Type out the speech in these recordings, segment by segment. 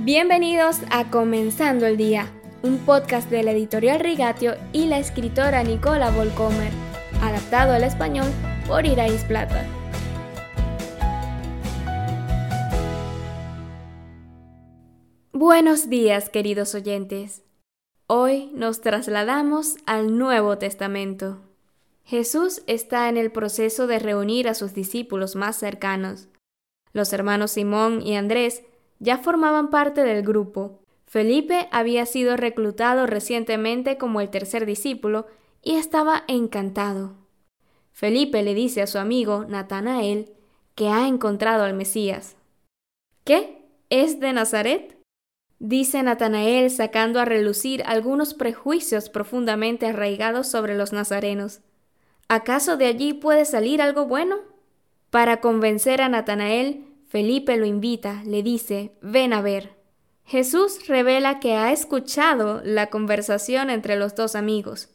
Bienvenidos a Comenzando el Día, un podcast de la editorial Rigatio y la escritora Nicola Volcomer, adaptado al español por Irais Plata. Buenos días, queridos oyentes. Hoy nos trasladamos al Nuevo Testamento. Jesús está en el proceso de reunir a sus discípulos más cercanos. Los hermanos Simón y Andrés ya formaban parte del grupo. Felipe había sido reclutado recientemente como el tercer discípulo y estaba encantado. Felipe le dice a su amigo Natanael que ha encontrado al Mesías. ¿Qué? ¿Es de Nazaret? Dice Natanael sacando a relucir algunos prejuicios profundamente arraigados sobre los nazarenos. ¿Acaso de allí puede salir algo bueno? Para convencer a Natanael, Felipe lo invita, le dice, ven a ver. Jesús revela que ha escuchado la conversación entre los dos amigos.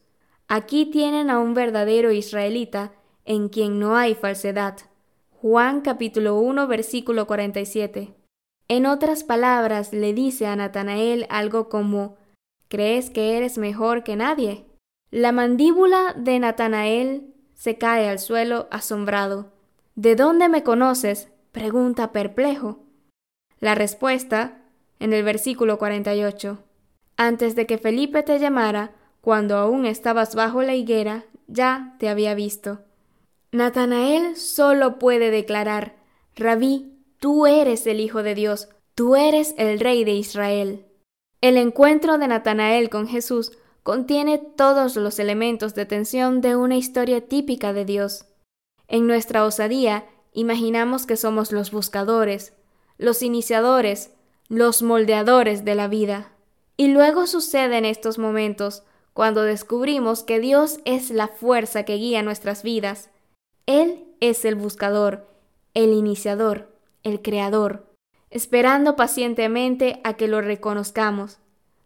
Aquí tienen a un verdadero israelita en quien no hay falsedad. Juan capítulo 1 versículo 47. En otras palabras, le dice a Natanael algo como ¿Crees que eres mejor que nadie? La mandíbula de Natanael se cae al suelo asombrado. ¿De dónde me conoces? Pregunta perplejo. La respuesta, en el versículo 48. Antes de que Felipe te llamara, cuando aún estabas bajo la higuera, ya te había visto. Natanael solo puede declarar, Rabí, tú eres el Hijo de Dios, tú eres el Rey de Israel. El encuentro de Natanael con Jesús contiene todos los elementos de tensión de una historia típica de Dios. En nuestra osadía imaginamos que somos los buscadores, los iniciadores, los moldeadores de la vida. Y luego sucede en estos momentos, cuando descubrimos que Dios es la fuerza que guía nuestras vidas. Él es el buscador, el iniciador, el creador, esperando pacientemente a que lo reconozcamos.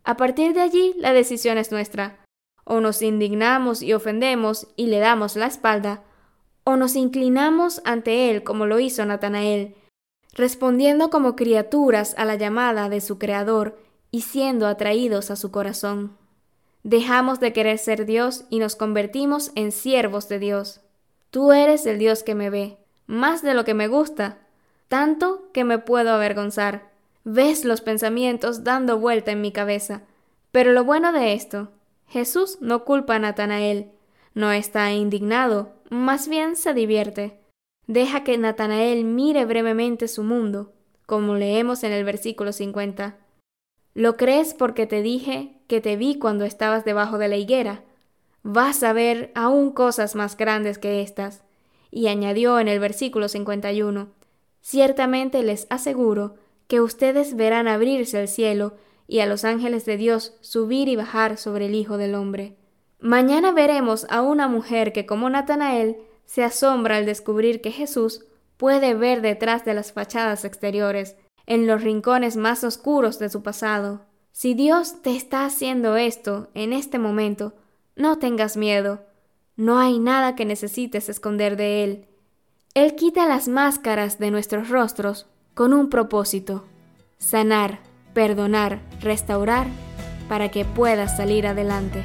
A partir de allí, la decisión es nuestra. O nos indignamos y ofendemos y le damos la espalda, o nos inclinamos ante Él como lo hizo Natanael, respondiendo como criaturas a la llamada de su Creador y siendo atraídos a su corazón. Dejamos de querer ser Dios y nos convertimos en siervos de Dios. Tú eres el Dios que me ve, más de lo que me gusta, tanto que me puedo avergonzar. Ves los pensamientos dando vuelta en mi cabeza. Pero lo bueno de esto, Jesús no culpa a Natanael, no está indignado, más bien se divierte. Deja que Natanael mire brevemente su mundo, como leemos en el versículo 50. ¿Lo crees porque te dije que te vi cuando estabas debajo de la higuera? Vas a ver aún cosas más grandes que estas. Y añadió en el versículo 51, Ciertamente les aseguro que ustedes verán abrirse el cielo y a los ángeles de Dios subir y bajar sobre el Hijo del Hombre. Mañana veremos a una mujer que, como Natanael, se asombra al descubrir que Jesús puede ver detrás de las fachadas exteriores, en los rincones más oscuros de su pasado. Si Dios te está haciendo esto en este momento, no tengas miedo. No hay nada que necesites esconder de Él. Él quita las máscaras de nuestros rostros con un propósito, sanar, perdonar, restaurar, para que puedas salir adelante.